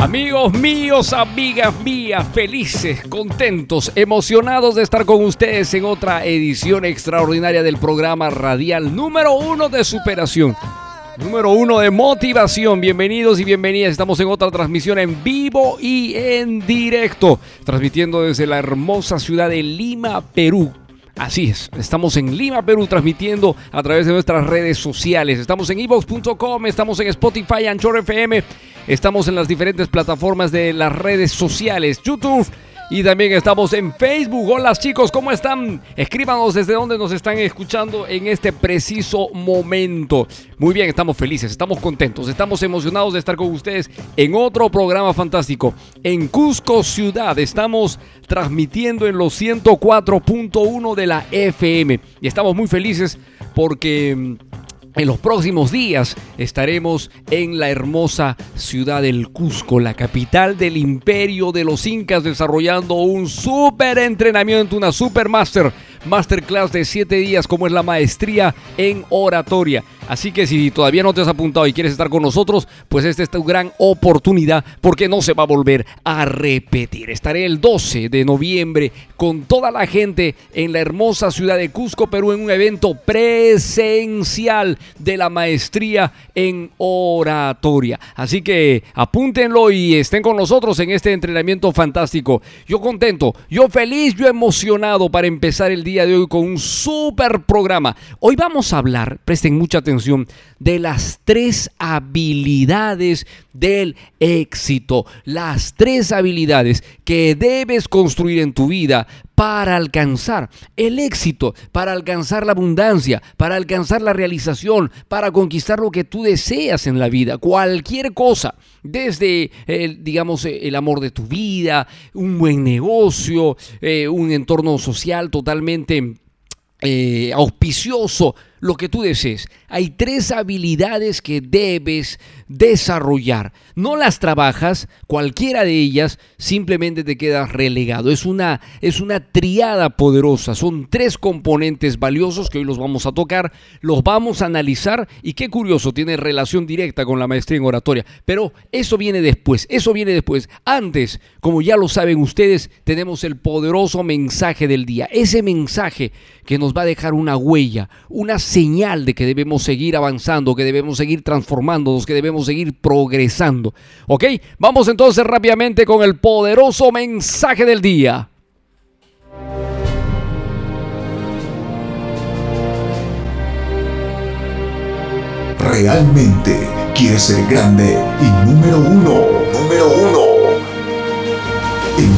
Amigos míos, amigas mías, felices, contentos, emocionados de estar con ustedes en otra edición extraordinaria del programa radial número uno de superación. Número uno de motivación. Bienvenidos y bienvenidas. Estamos en otra transmisión en vivo y en directo. Transmitiendo desde la hermosa ciudad de Lima, Perú. Así es, estamos en Lima, Perú, transmitiendo a través de nuestras redes sociales. Estamos en evox.com, estamos en Spotify, Anchor FM, estamos en las diferentes plataformas de las redes sociales, YouTube. Y también estamos en Facebook. Hola chicos, ¿cómo están? Escríbanos desde dónde nos están escuchando en este preciso momento. Muy bien, estamos felices, estamos contentos, estamos emocionados de estar con ustedes en otro programa fantástico. En Cusco Ciudad estamos transmitiendo en los 104.1 de la FM. Y estamos muy felices porque... en los próximos días estaremos en la hermosa ciudad del Cusco, la capital del imperio de los incas, desarrollando un súper entrenamiento, una super master, masterclass de 7 días como es la maestría en oratoria. Así que si todavía no te has apuntado y quieres estar con nosotros, pues esta es tu gran oportunidad porque no se va a volver a repetir. Estaré el 12 de noviembre con toda la gente en la hermosa ciudad de Cusco, Perú, en un evento presencial de la maestría en oratoria. Así que apúntenlo y estén con nosotros en este entrenamiento fantástico. Yo contento, yo feliz, yo emocionado para empezar el día de hoy con un super programa. Hoy vamos a hablar, presten mucha atención, de las tres habilidades del éxito. Las tres habilidades que debes construir en tu vida para alcanzar el éxito, para alcanzar la abundancia, para alcanzar la realización, para conquistar lo que tú deseas en la vida, cualquier cosa, desde el, digamos el amor de tu vida, un buen negocio, eh, un entorno social totalmente eh, auspicioso, lo que tú desees. Hay tres habilidades que debes desarrollar. No las trabajas, cualquiera de ellas simplemente te quedas relegado. Es una, es una triada poderosa. Son tres componentes valiosos que hoy los vamos a tocar, los vamos a analizar y qué curioso, tiene relación directa con la maestría en oratoria. Pero eso viene después, eso viene después. Antes, como ya lo saben ustedes, tenemos el poderoso mensaje del día. Ese mensaje que nos va a dejar una huella, una señal de que debemos seguir avanzando, que debemos seguir transformándonos, que debemos seguir progresando. ¿Ok? Vamos entonces rápidamente con el poderoso mensaje del día. ¿Realmente quieres ser grande y número uno? Número uno.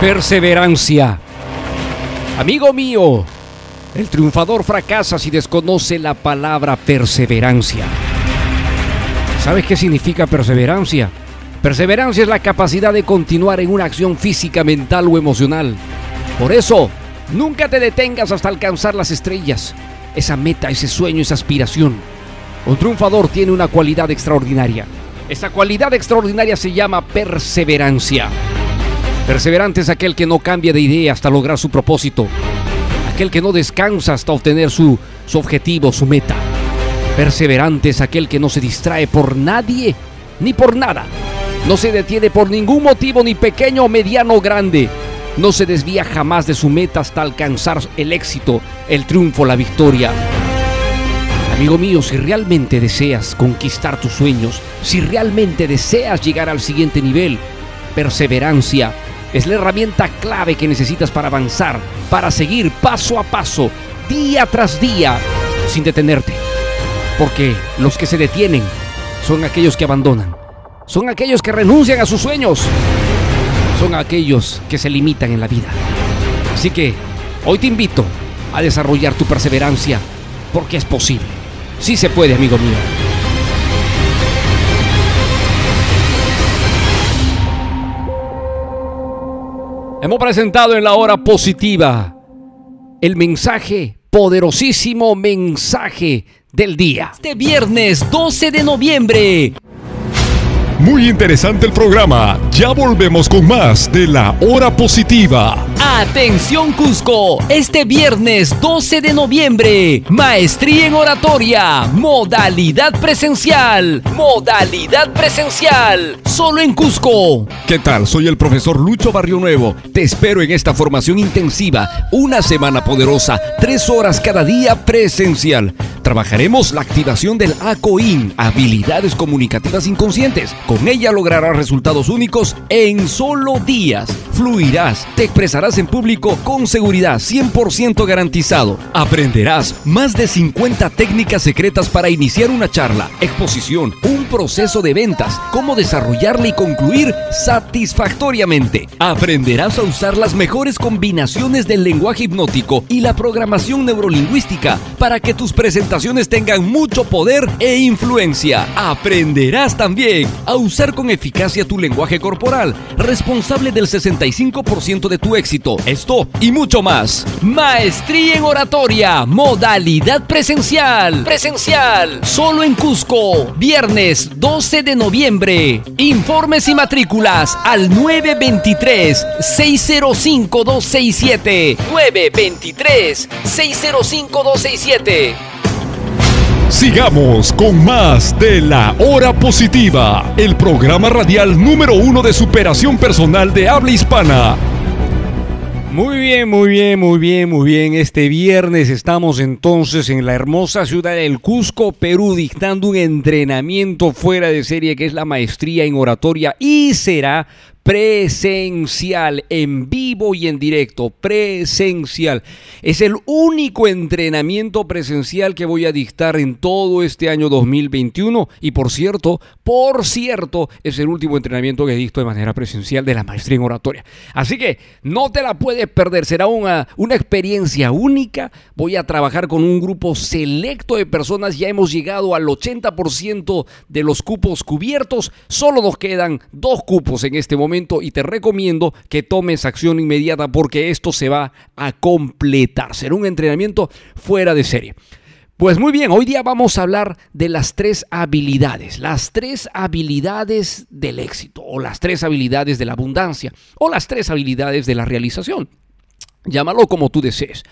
Perseverancia. Amigo mío, el triunfador fracasa si desconoce la palabra perseverancia. ¿Sabes qué significa perseverancia? Perseverancia es la capacidad de continuar en una acción física, mental o emocional. Por eso, nunca te detengas hasta alcanzar las estrellas. Esa meta, ese sueño, esa aspiración. Un triunfador tiene una cualidad extraordinaria. Esa cualidad extraordinaria se llama perseverancia. Perseverante es aquel que no cambia de idea hasta lograr su propósito. Aquel que no descansa hasta obtener su, su objetivo, su meta. Perseverante es aquel que no se distrae por nadie ni por nada. No se detiene por ningún motivo, ni pequeño, mediano o grande. No se desvía jamás de su meta hasta alcanzar el éxito, el triunfo, la victoria. Amigo mío, si realmente deseas conquistar tus sueños, si realmente deseas llegar al siguiente nivel, perseverancia es la herramienta clave que necesitas para avanzar, para seguir paso a paso, día tras día, sin detenerte. Porque los que se detienen son aquellos que abandonan, son aquellos que renuncian a sus sueños, son aquellos que se limitan en la vida. Así que hoy te invito a desarrollar tu perseverancia, porque es posible. Sí se puede, amigo mío. Hemos presentado en la hora positiva el mensaje, poderosísimo mensaje del día. Este viernes 12 de noviembre. Muy interesante el programa. Ya volvemos con más de la hora positiva. Atención Cusco, este viernes 12 de noviembre, maestría en oratoria, modalidad presencial, modalidad presencial, solo en Cusco. ¿Qué tal? Soy el profesor Lucho Barrio Nuevo. Te espero en esta formación intensiva, una semana poderosa, tres horas cada día presencial. Trabajaremos la activación del ACOIN, habilidades comunicativas inconscientes. Con ella lograrás resultados únicos en solo días. Fluirás, te expresarás en público con seguridad 100% garantizado. Aprenderás más de 50 técnicas secretas para iniciar una charla, exposición, un proceso de ventas, cómo desarrollarla y concluir satisfactoriamente. Aprenderás a usar las mejores combinaciones del lenguaje hipnótico y la programación neurolingüística para que tus presentaciones tengan mucho poder e influencia. Aprenderás también a usar con eficacia tu lenguaje corporal, responsable del 65% de tu éxito. Esto y mucho más. Maestría en oratoria, modalidad presencial. Presencial, solo en Cusco. Viernes 12 de noviembre. Informes y matrículas al 923-605-267. 923-605-267. Sigamos con más de la hora positiva, el programa radial número uno de superación personal de habla hispana. Muy bien, muy bien, muy bien, muy bien. Este viernes estamos entonces en la hermosa ciudad del Cusco, Perú, dictando un entrenamiento fuera de serie que es la maestría en oratoria y será presencial, en vivo y en directo, presencial. Es el único entrenamiento presencial que voy a dictar en todo este año 2021 y por cierto, por cierto, es el último entrenamiento que dicto de manera presencial de la maestría en oratoria. Así que no te la puedes perder, será una, una experiencia única. Voy a trabajar con un grupo selecto de personas, ya hemos llegado al 80% de los cupos cubiertos, solo nos quedan dos cupos en este momento y te recomiendo que tomes acción inmediata porque esto se va a completar. Será un entrenamiento fuera de serie. Pues muy bien, hoy día vamos a hablar de las tres habilidades, las tres habilidades del éxito, o las tres habilidades de la abundancia, o las tres habilidades de la realización. Llámalo como tú desees.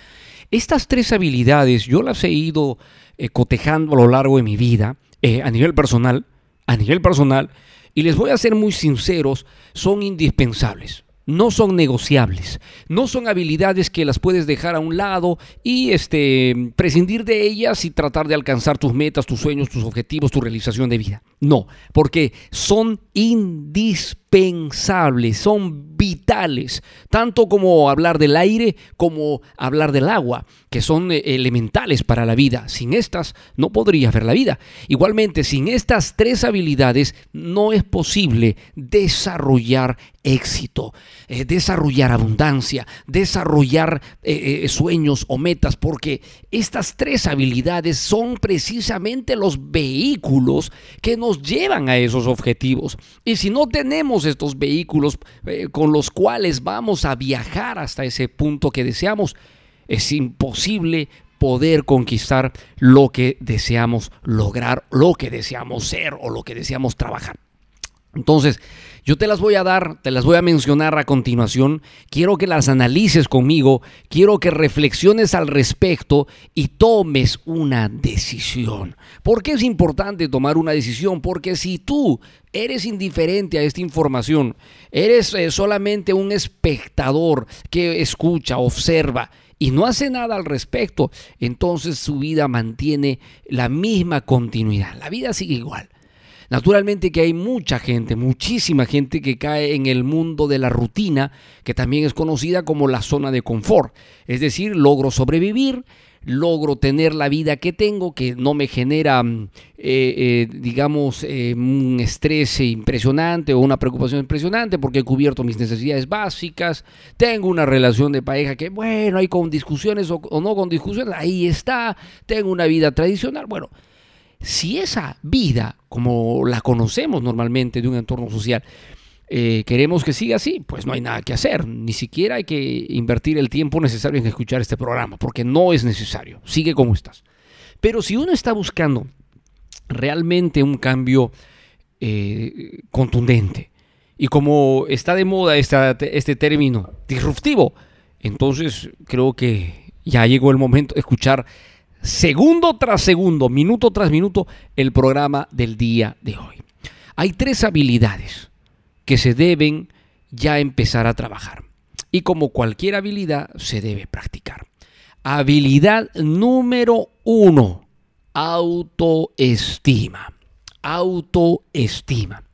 Estas tres habilidades yo las he ido eh, cotejando a lo largo de mi vida, eh, a nivel personal, a nivel personal, y les voy a ser muy sinceros, son indispensables. no son negociables, no son habilidades que las puedes dejar a un lado y este, prescindir de ellas y tratar de alcanzar tus metas, tus sueños, tus objetivos, tu realización de vida. No, porque son indispensables, son vitales, tanto como hablar del aire como hablar del agua, que son eh, elementales para la vida. Sin estas no podría haber la vida. Igualmente, sin estas tres habilidades no es posible desarrollar éxito, eh, desarrollar abundancia, desarrollar eh, sueños o metas, porque estas tres habilidades son precisamente los vehículos que nos llevan a esos objetivos. Y si no tenemos estos vehículos con los cuales vamos a viajar hasta ese punto que deseamos, es imposible poder conquistar lo que deseamos lograr, lo que deseamos ser o lo que deseamos trabajar. Entonces, yo te las voy a dar, te las voy a mencionar a continuación. Quiero que las analices conmigo, quiero que reflexiones al respecto y tomes una decisión. ¿Por qué es importante tomar una decisión? Porque si tú eres indiferente a esta información, eres eh, solamente un espectador que escucha, observa, y no hace nada al respecto, entonces su vida mantiene la misma continuidad. La vida sigue igual. Naturalmente que hay mucha gente, muchísima gente que cae en el mundo de la rutina, que también es conocida como la zona de confort. Es decir, logro sobrevivir, logro tener la vida que tengo, que no me genera, mm, eh, eh, digamos, eh, un estrés impresionante o una preocupación impresionante porque he cubierto mis necesidades básicas, tengo una relación de pareja que, bueno, hay con discusiones o, o no con discusiones, ahí está, tengo una vida tradicional, bueno si esa vida, como la conocemos normalmente de un entorno social, eh, queremos que siga así, pues no hay nada que hacer. Ni siquiera hay que invertir el tiempo necesario en escuchar este programa, porque no es necesario. Sigue como estás. Pero si uno está buscando realmente un cambio eh, contundente, y como está de moda este término disruptivo, entonces creo que ya llegó el momento de escuchar segundo tras segundo, minuto tras minuto, el programa del día de hoy. Hay tres habilidades que se deben ya empezar a trabajar. Y como cualquier habilidad, se debe practicar. Habilidad número uno, autoestima. Autoestima.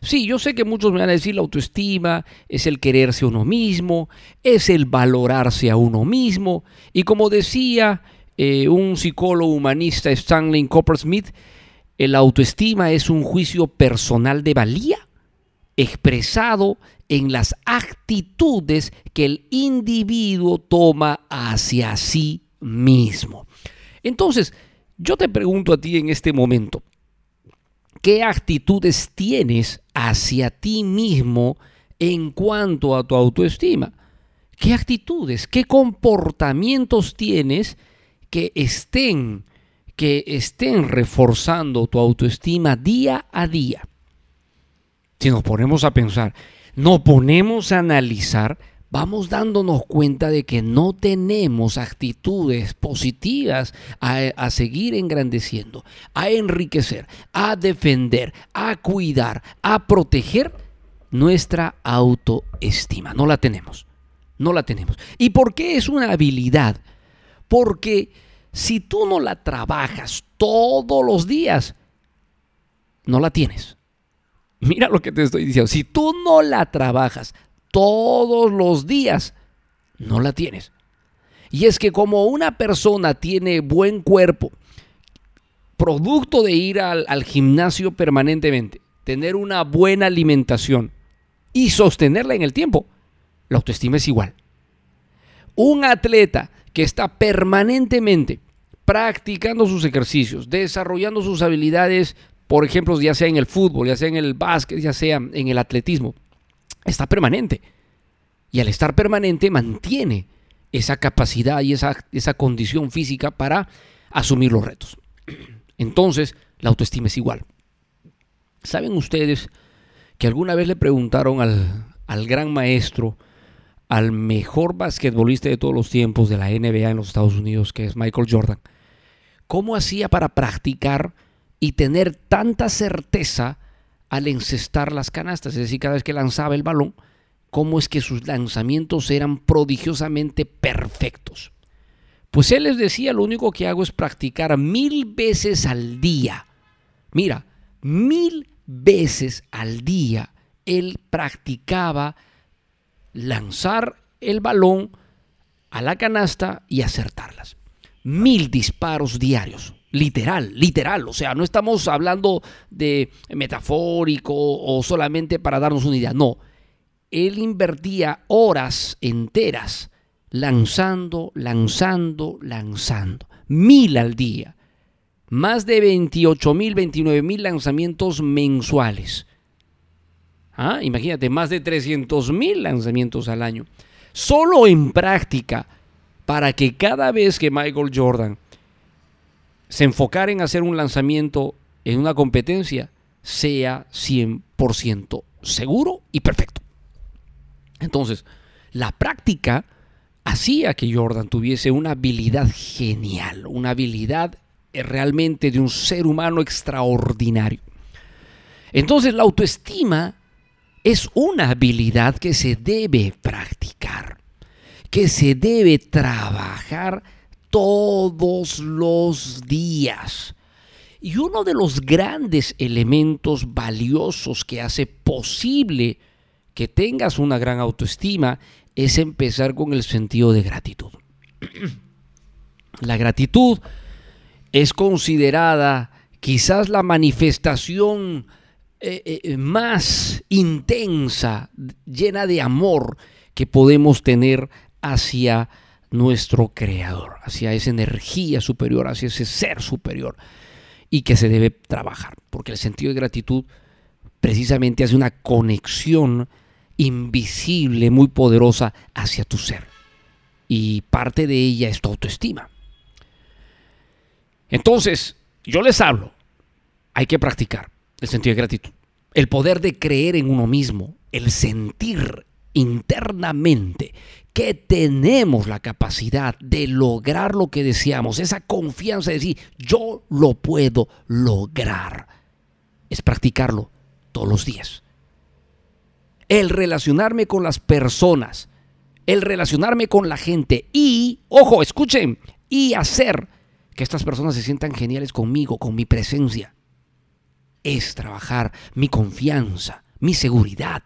Sí, yo sé que muchos me van a decir la autoestima es el quererse a uno mismo, es el valorarse a uno mismo. Y como decía eh, un psicólogo humanista, Stanley Coppersmith, el autoestima es un juicio personal de valía expresado en las actitudes que el individuo toma hacia sí mismo. Entonces, yo te pregunto a ti en este momento, ¿qué actitudes tienes hacia ti mismo en cuanto a tu autoestima? ¿Qué actitudes, qué comportamientos tienes que estén, que estén reforzando tu autoestima día a día. Si nos ponemos a pensar, nos ponemos a analizar, vamos dándonos cuenta de que no tenemos actitudes positivas a, a, seguir engrandeciendo, a enriquecer, a defender, a cuidar, a proteger nuestra autoestima. No la tenemos, no la tenemos. ¿Y por qué es una habilidad? Porque si tú no la trabajas todos los días, no la tienes. Mira lo que te estoy diciendo. Si tú no la trabajas todos los días, no la tienes. Y es que como una persona tiene buen cuerpo, producto de ir al, gimnasio permanentemente, tener una buena alimentación y sostenerla en el tiempo, la autoestima es igual. Un atleta que está permanentemente practicando sus ejercicios, desarrollando sus habilidades, por ejemplo, ya sea en el fútbol, ya sea en el básquet, ya sea en el atletismo, está permanente. Y al estar permanente mantiene esa capacidad y esa, esa condición física para asumir los retos. Entonces, la autoestima es igual. ¿Saben ustedes que alguna vez le preguntaron al, al gran maestro, al mejor basquetbolista de todos los tiempos de la NBA en los Estados Unidos, que es Michael Jordan, cómo hacía para practicar y tener tanta certeza al encestar las canastas, es decir, cada vez que lanzaba el balón, cómo es que sus lanzamientos eran prodigiosamente perfectos. Pues él les decía, lo único que hago es practicar mil veces al día. Mira, mil veces al día él practicaba lanzar el balón a la canasta y acertarlas. Mil disparos diarios. Literal, literal. O sea, no estamos hablando de metafórico o solamente para darnos una idea. No. Él invertía horas enteras lanzando, lanzando, lanzando. Mil al día. Más de 28 mil, 29 mil lanzamientos mensuales. ¿Ah? Imagínate, más de 300 mil lanzamientos al año. Solo en práctica, para que cada vez que Michael Jordan se enfocara en hacer un lanzamiento en una competencia, sea 100% seguro y perfecto. Entonces, la práctica hacía que Jordan tuviese una habilidad genial, una habilidad eh, realmente de un ser humano extraordinario. Entonces la autoestima es una habilidad que se debe practicar, que se debe trabajar todos los días. Y uno de los grandes elementos valiosos que hace posible que tengas una gran autoestima es empezar con el sentido de gratitud. La gratitud es considerada quizás la manifestación eh, eh, más intensa, llena de amor que podemos tener hacia nuestro creador, hacia esa energía superior, hacia ese ser superior y que se debe trabajar, porque el sentido de gratitud precisamente hace una conexión invisible, muy poderosa hacia tu ser. Y parte de ella es tu autoestima. Entonces, yo les hablo, hay que practicar el sentido de gratitud, el poder de creer en uno mismo, el sentir internamente que tenemos la capacidad de lograr lo que deseamos, esa confianza de decir, yo lo puedo lograr, es practicarlo todos los días el relacionarme con las personas, el relacionarme con la gente y, ojo, escuchen, y hacer que estas personas se sientan geniales conmigo, con mi presencia. Es trabajar mi confianza, mi seguridad.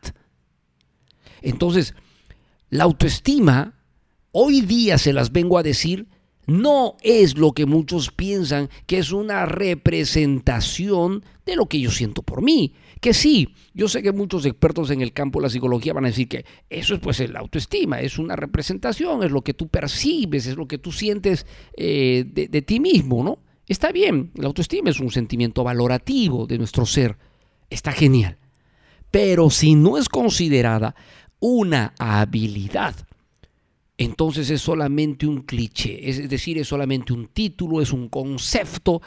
Entonces, la autoestima, hoy día se las vengo a decir, no es lo que muchos piensan que es una representación de lo que yo siento por mí. Que sí, yo sé que muchos expertos en el campo de la psicología van a decir que eso es pues la autoestima, es una representación, es lo que tú percibes, es lo que tú sientes eh, de, de ti mismo, ¿no? Está bien, la autoestima es un sentimiento valorativo de nuestro ser, está genial. Pero si no es considerada una habilidad, entonces es solamente un cliché, es decir, es solamente un título, es un concepto,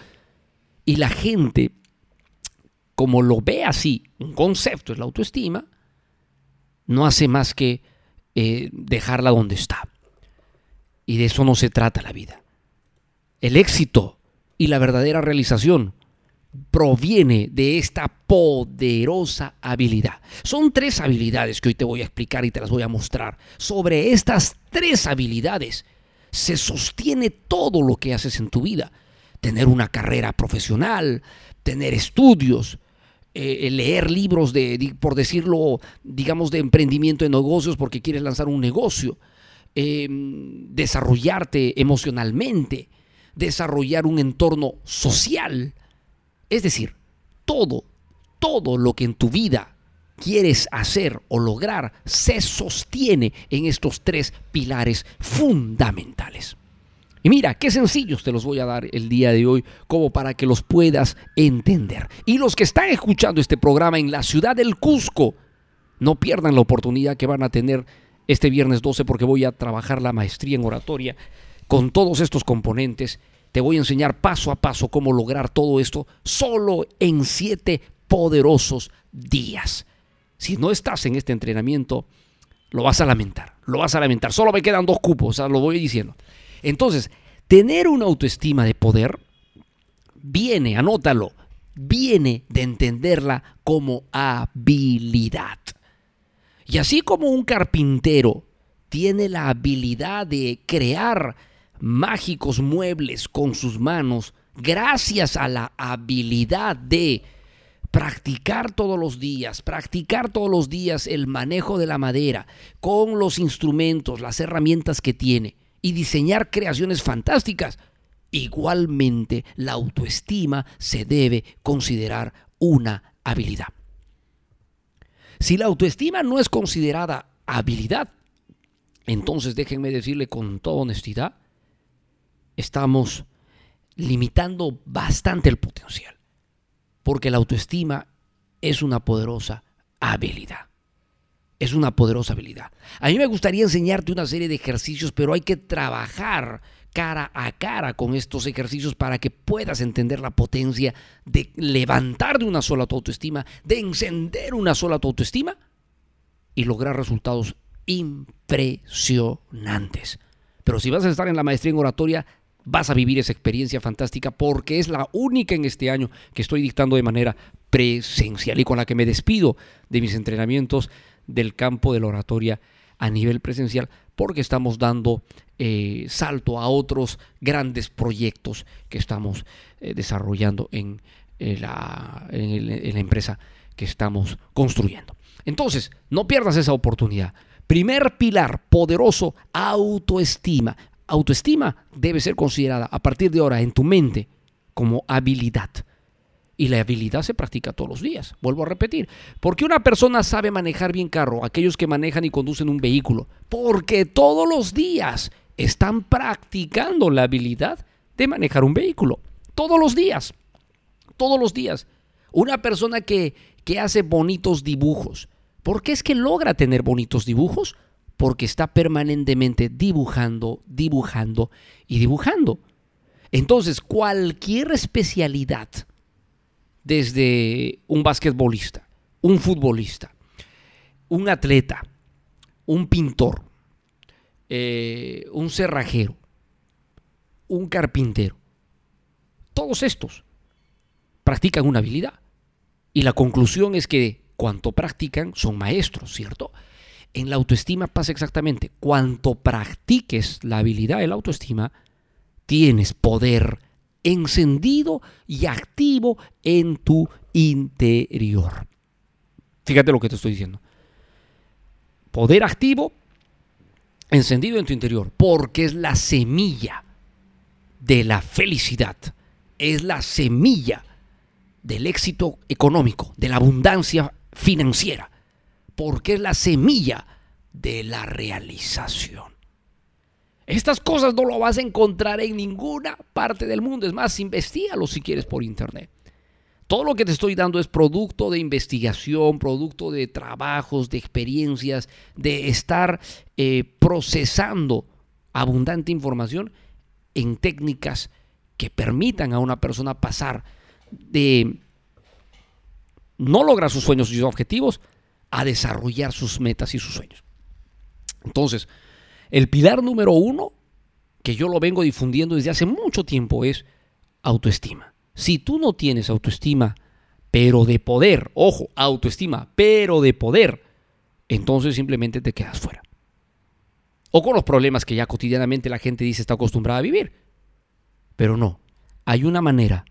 y la gente como lo ve así, un concepto es la autoestima, no hace más que eh, dejarla donde está. Y de eso no se trata la vida. El éxito y la verdadera realización proviene de esta poderosa habilidad. Son tres habilidades que hoy te voy a explicar y te las voy a mostrar. Sobre estas tres habilidades se sostiene todo lo que haces en tu vida. Tener una carrera profesional, tener estudios, eh, leer libros de, por decirlo, digamos, de emprendimiento de negocios porque quieres lanzar un negocio, em, desarrollarte emocionalmente, desarrollar un entorno social. Es decir, todo, todo lo que en tu vida quieres hacer o lograr se sostiene en estos tres pilares fundamentales. Y mira, qué sencillos te los voy a dar el día de hoy como para que los puedas entender. Y los que están escuchando este programa en la ciudad del Cusco, no pierdan la oportunidad que van a tener este viernes 12 porque voy a trabajar la maestría en oratoria con todos estos componentes. Te voy a enseñar paso a paso cómo lograr todo esto solo en siete poderosos días. Si no estás en este entrenamiento, lo vas a lamentar, lo vas a lamentar. Solo me quedan dos cupos, o sea, lo voy diciendo. Entonces, tener una autoestima de poder viene, anótalo, viene de entenderla como habilidad. Y así como un carpintero tiene la habilidad de crear mágicos muebles con sus manos, gracias a la habilidad de practicar todos los días, practicar todos los días el manejo de la madera con los instrumentos, las herramientas que tiene y diseñar creaciones fantásticas. Igualmente, la autoestima se debe considerar una habilidad. Si la autoestima no es considerada habilidad, entonces déjenme decirle con toda honestidad, estamos limitando bastante el potencial, porque la autoestima es una poderosa habilidad. Es una poderosa habilidad. A mí me gustaría enseñarte una serie de ejercicios, pero hay que trabajar cara a cara con estos ejercicios para que puedas entender la potencia de levantar de una sola tu autoestima, de encender una sola tu autoestima y lograr resultados impresionantes. Pero si vas a estar en la maestría en oratoria, vas a vivir esa experiencia fantástica porque es la única en este año que estoy dictando de manera presencial y con la que me despido de mis entrenamientos del campo de la oratoria a nivel presencial porque estamos dando eh, salto a otros grandes proyectos que estamos eh, desarrollando en, la, en la empresa que estamos construyendo. Entonces, no pierdas esa oportunidad. Primer pilar poderoso, autoestima. Autoestima debe ser considerada a partir de ahora en tu mente como habilidad. Y la habilidad se practica todos los días. Vuelvo a repetir. ¿Por qué una persona sabe manejar bien carro? Aquellos que manejan y conducen un vehículo. Porque todos los días están practicando la habilidad de manejar un vehículo. Todos los días. Todos los días. Una persona que, que hace bonitos dibujos. ¿Por qué es que logra tener bonitos dibujos? Porque está permanentemente dibujando, dibujando y dibujando. Entonces, cualquier especialidad desde un basquetbolista, un futbolista, un atleta, un pintor, eh, un cerrajero, un carpintero. Todos estos practican una habilidad. Y la conclusión es que cuanto practican son maestros, ¿cierto? En la autoestima pasa exactamente. Cuanto practiques la habilidad de la autoestima, tienes poder encendido y activo en tu interior. Fíjate lo que te estoy diciendo. Poder activo, encendido en tu interior, porque es la semilla de la felicidad, es la semilla del éxito económico, de la abundancia financiera, porque es la semilla de la realización. Estas cosas no lo vas a encontrar en ninguna parte del mundo. Es más, investigalo si quieres por internet. Todo lo que te estoy dando es producto de investigación, producto de trabajos, de experiencias, de estar eh, procesando abundante información en técnicas que permitan a una persona pasar de no lograr sus sueños y sus objetivos a desarrollar sus metas y sus sueños. Entonces, el pilar número uno, que yo lo vengo difundiendo desde hace mucho tiempo, es autoestima. Si tú no tienes autoestima, pero de poder, ojo, autoestima, pero de poder, entonces simplemente te quedas fuera. O con los problemas que ya cotidianamente la gente dice está acostumbrada a vivir. Pero no, hay una manera,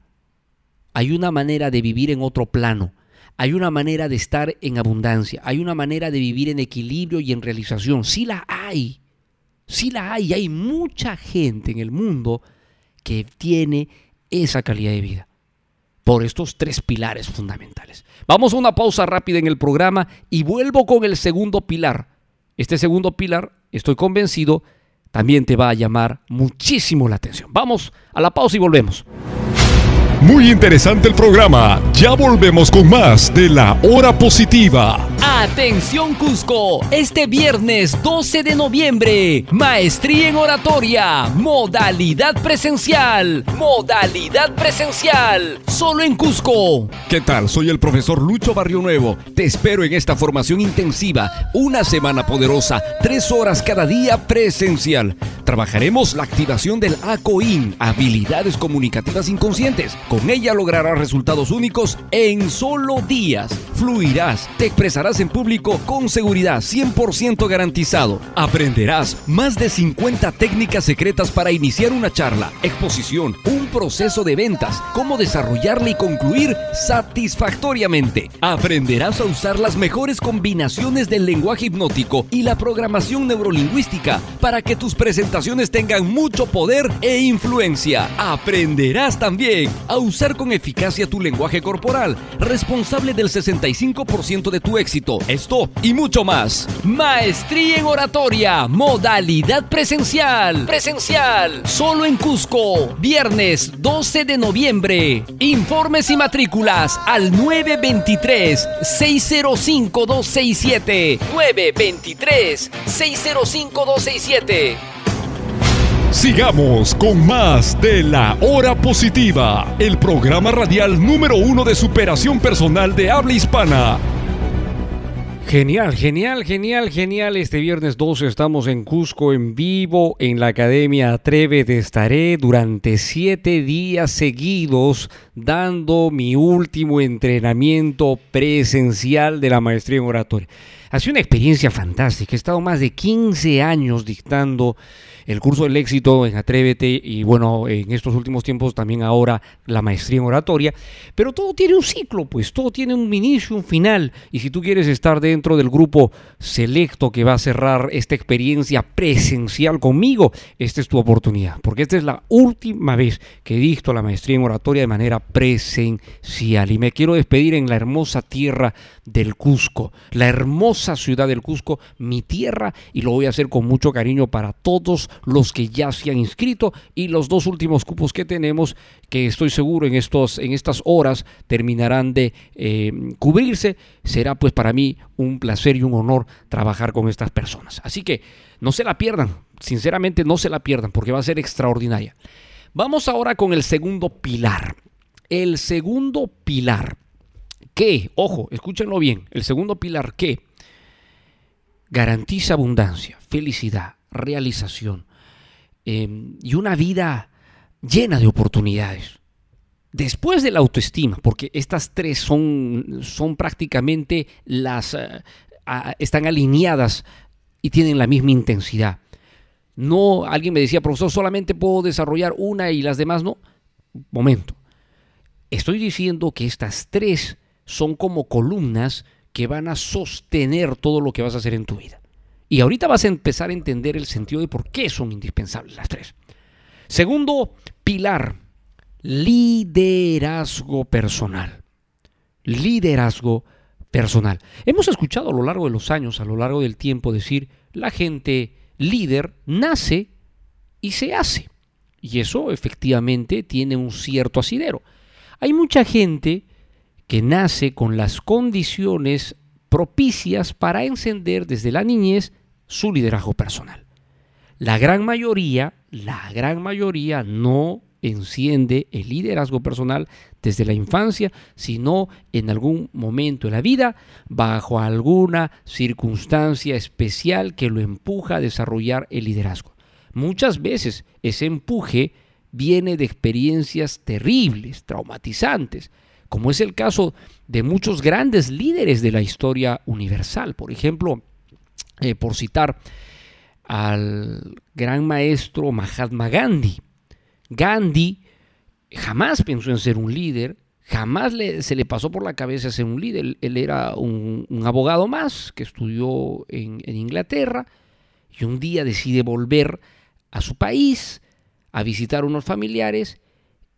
hay una manera de vivir en otro plano, hay una manera de estar en abundancia, hay una manera de vivir en equilibrio y en realización. Sí la hay. Sí la hay, hay mucha gente en el mundo que tiene esa calidad de vida por estos tres pilares fundamentales. Vamos a una pausa rápida en el programa y vuelvo con el segundo pilar. Este segundo pilar, estoy convencido, también te va a llamar muchísimo la atención. Vamos a la pausa y volvemos. Muy interesante el programa. Ya volvemos con más de la hora positiva. Atención Cusco, este viernes 12 de noviembre, maestría en oratoria, modalidad presencial, modalidad presencial, solo en Cusco. ¿Qué tal? Soy el profesor Lucho Barrio Nuevo. Te espero en esta formación intensiva, una semana poderosa, tres horas cada día presencial. Trabajaremos la activación del ACOIN, habilidades comunicativas inconscientes Con ella lograrás resultados únicos en solo días. Fluirás, te expresarás en público con seguridad 100% garantizado. Aprenderás más de 50 técnicas secretas para iniciar una charla, exposición, un proceso de ventas, cómo desarrollarla y concluir satisfactoriamente. Aprenderás a usar las mejores combinaciones del lenguaje hipnótico y la programación neurolingüística para que tus presentaciones tengan mucho poder e influencia. Aprenderás también a usar con eficacia tu lenguaje corporal, responsable del 65% de tu éxito. Esto y mucho más. Maestría en oratoria, modalidad presencial. Presencial, solo en Cusco, viernes 12 de noviembre. Informes y matrículas al 923-605-267. 923-605-267. Sigamos con más de la hora positiva, el programa radial número uno de superación personal de habla hispana. Genial, genial, genial, genial. Este viernes 12 estamos en Cusco en vivo en la Academia Atrévete. Estaré durante siete días seguidos dando mi último entrenamiento presencial de la maestría en oratoria. Ha sido una experiencia fantástica. He estado más de 15 años dictando el curso del éxito en Atrévete y bueno, en estos últimos tiempos también ahora la maestría en oratoria, pero todo tiene un ciclo, pues todo tiene un inicio, un final. Y si tú quieres estar dentro del grupo selecto que va a cerrar esta experiencia presencial conmigo, esta es tu oportunidad, porque esta es la última vez que dicto la maestría en oratoria de manera presencial. Y me quiero despedir en la hermosa tierra del Cusco, la hermosa ciudad del Cusco, mi tierra y lo voy a hacer con mucho cariño para todos los que ya se han inscrito y los dos últimos cupos que tenemos, que estoy seguro en, estos, en estas horas terminarán de eh, cubrirse, será pues para mí un placer y un honor trabajar con estas personas. Así que no se la pierdan, sinceramente no se la pierdan porque va a ser extraordinaria. Vamos ahora con el segundo pilar. El segundo pilar, que, ojo, escúchenlo bien, el segundo pilar que garantiza abundancia, felicidad, realización, Em, y una vida llena de oportunidades. Después de la autoestima, porque estas tres son, son prácticamente las, eh, están alineadas y tienen la misma intensidad. No, alguien me decía, profesor, solamente puedo desarrollar una y las demás no. Momento. Estoy diciendo que estas tres son como columnas que van a sostener todo lo que vas a hacer en tu vida. Y ahorita vas a empezar a entender el sentido de por qué son indispensables las tres. Segundo pilar, liderazgo personal. Liderazgo personal. Hemos escuchado a lo largo de los años, a lo largo del tiempo, decir, la gente líder nace y se hace. Y eso efectivamente tiene un cierto asidero. Hay mucha gente que nace con las condiciones propicias para encender desde la niñez su liderazgo personal. La gran mayoría, la gran mayoría no enciende el liderazgo personal desde la infancia, sino en algún momento de la vida, bajo alguna circunstancia especial que lo empuja a desarrollar el liderazgo. Muchas veces ese empuje viene de experiencias terribles, traumatizantes, como es el caso de muchos grandes líderes de la historia universal. Por ejemplo, eh, por citar al gran maestro Mahatma Gandhi. Gandhi jamás pensó en ser un líder, jamás se le pasó por la cabeza ser un líder. Él, era un, abogado más que estudió en, en Inglaterra y un día decide volver a su país a visitar unos familiares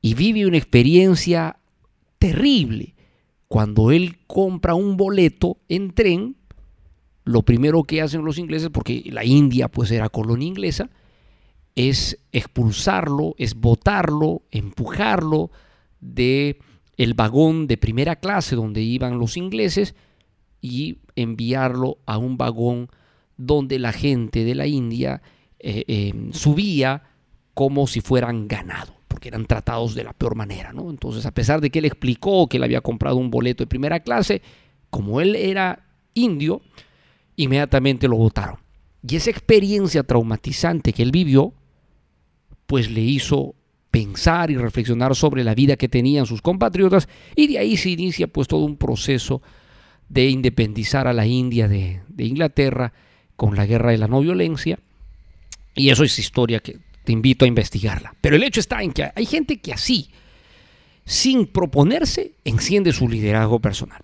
y vive una experiencia terrible cuando él compra un boleto en tren lo primero que hacen los ingleses, porque la India pues era colonia inglesa, es expulsarlo, es botarlo, empujarlo de el vagón de primera clase donde iban los ingleses y enviarlo a un vagón donde la gente de la India eh, eh, subía como si fueran ganado, porque eran tratados de la peor manera, ¿no? Entonces, a pesar de que él explicó que él había comprado un boleto de primera clase, como él era indio, inmediatamente lo votaron. Y esa experiencia traumatizante que él vivió, pues le hizo pensar y reflexionar sobre la vida que tenían sus compatriotas y de ahí se inicia pues todo un proceso de independizar a la India de, Inglaterra con la guerra de la no violencia y eso es historia que te invito a investigarla. Pero el hecho está en que hay gente que así, sin proponerse, enciende su liderazgo personal.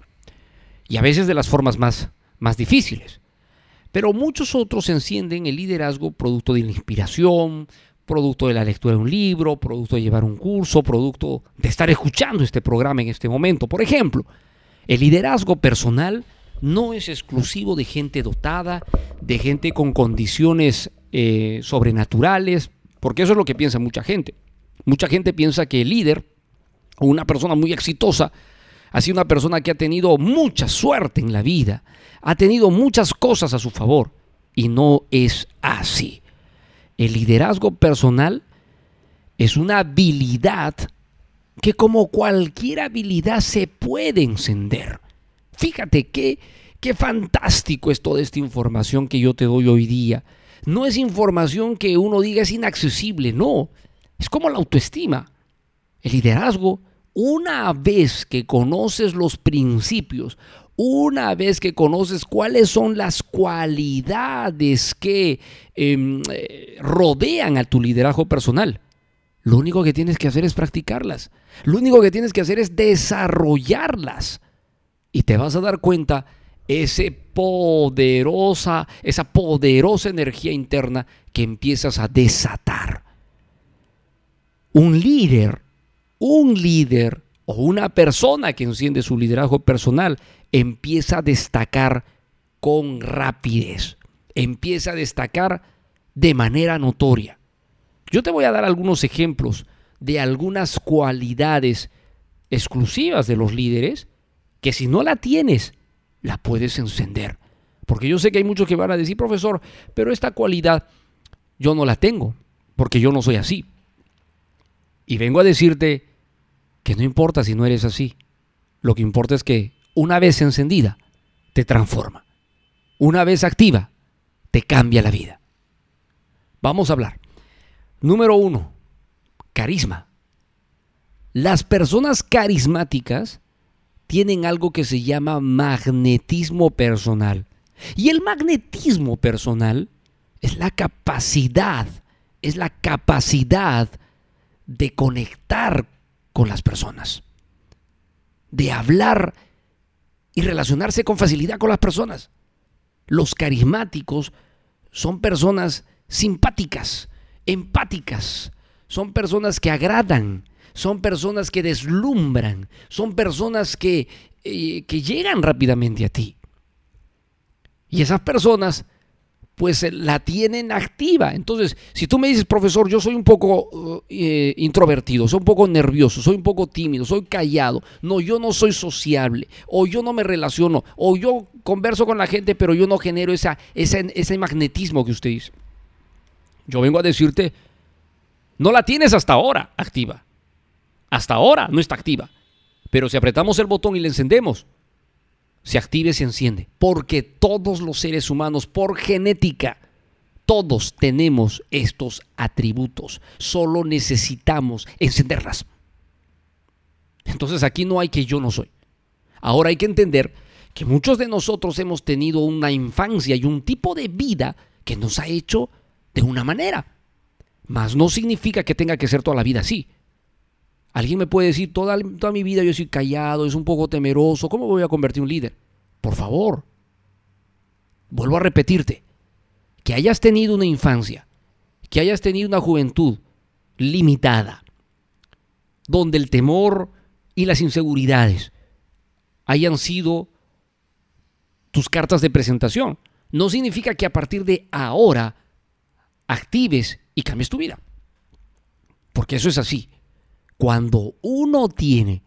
Y a veces de las formas más, más difíciles. Pero muchos otros encienden el liderazgo producto de la inspiración, producto de la lectura de un libro, producto de llevar un curso, producto de estar escuchando este programa en este momento. Por ejemplo, el liderazgo personal no es exclusivo de gente dotada, de gente con condiciones eh, sobrenaturales, porque eso es lo que piensa mucha gente. Mucha gente piensa que el líder o una persona muy exitosa ha sido una persona que ha tenido mucha suerte en la vida, ha tenido muchas cosas a su favor y no es así. El liderazgo personal es una habilidad que como cualquier habilidad se puede encender. Fíjate qué, qué fantástico es toda esta información que yo te doy hoy día. No es información que uno diga es inaccesible, no. Es como la autoestima. El liderazgo, una vez que conoces los principios, una vez que conoces cuáles son las cualidades que em, eh, rodean a tu liderazgo personal, lo único que tienes que hacer es practicarlas. Lo único que tienes que hacer es desarrollarlas. Y te vas a dar cuenta ese poderosa, esa poderosa energía interna que empiezas a desatar. Un líder, un líder o una persona que enciende su liderazgo personal empieza a destacar con rapidez, empieza a destacar de manera notoria. Yo te voy a dar algunos ejemplos de algunas cualidades exclusivas de los líderes que si no la tienes, la puedes encender. Porque yo sé que hay muchos que van a decir, profesor, pero esta cualidad yo no la tengo, porque yo no soy así. Y vengo a decirte que no importa si no eres así. Lo que importa es que una vez encendida, te transforma. Una vez activa, te cambia la vida. Vamos a hablar. Número uno, carisma. Las personas carismáticas tienen algo que se llama magnetismo personal. Y el magnetismo personal es la capacidad, es la capacidad de conectar con las personas, de hablar y relacionarse con facilidad con las personas. Los carismáticos son personas simpáticas, empáticas, son personas que agradan, son personas que deslumbran, son personas que, eh, que llegan rápidamente a ti. Y esas personas pues eh, la tienen activa. Entonces, si tú me dices, profesor, yo soy un poco eh, introvertido, soy un poco nervioso, soy un poco tímido, soy callado, no, yo no soy sociable, o yo no me relaciono, o yo converso con la gente, pero yo no genero ese magnetismo que usted dice. Yo vengo a decirte, no la tienes hasta ahora activa. Hasta ahora no está activa. Pero si apretamos el botón y le encendemos, se activa y se enciende. Porque todos los seres humanos, por genética, todos tenemos estos atributos. Solo necesitamos encenderlas. Entonces aquí no hay que yo no soy. Ahora hay que entender que muchos de nosotros hemos tenido una infancia y un tipo de vida que nos ha hecho de una manera. Mas no significa que tenga que ser toda la vida así. Alguien me puede decir, toda, toda mi vida yo soy callado, es un poco temeroso, ¿cómo voy a convertir un líder? Por favor, vuelvo a repetirte, que hayas tenido una infancia, que hayas tenido una juventud limitada, donde el temor y las inseguridades hayan sido tus cartas de presentación, no significa que a partir de ahora actives y cambies tu vida. Porque eso es así. Cuando uno tiene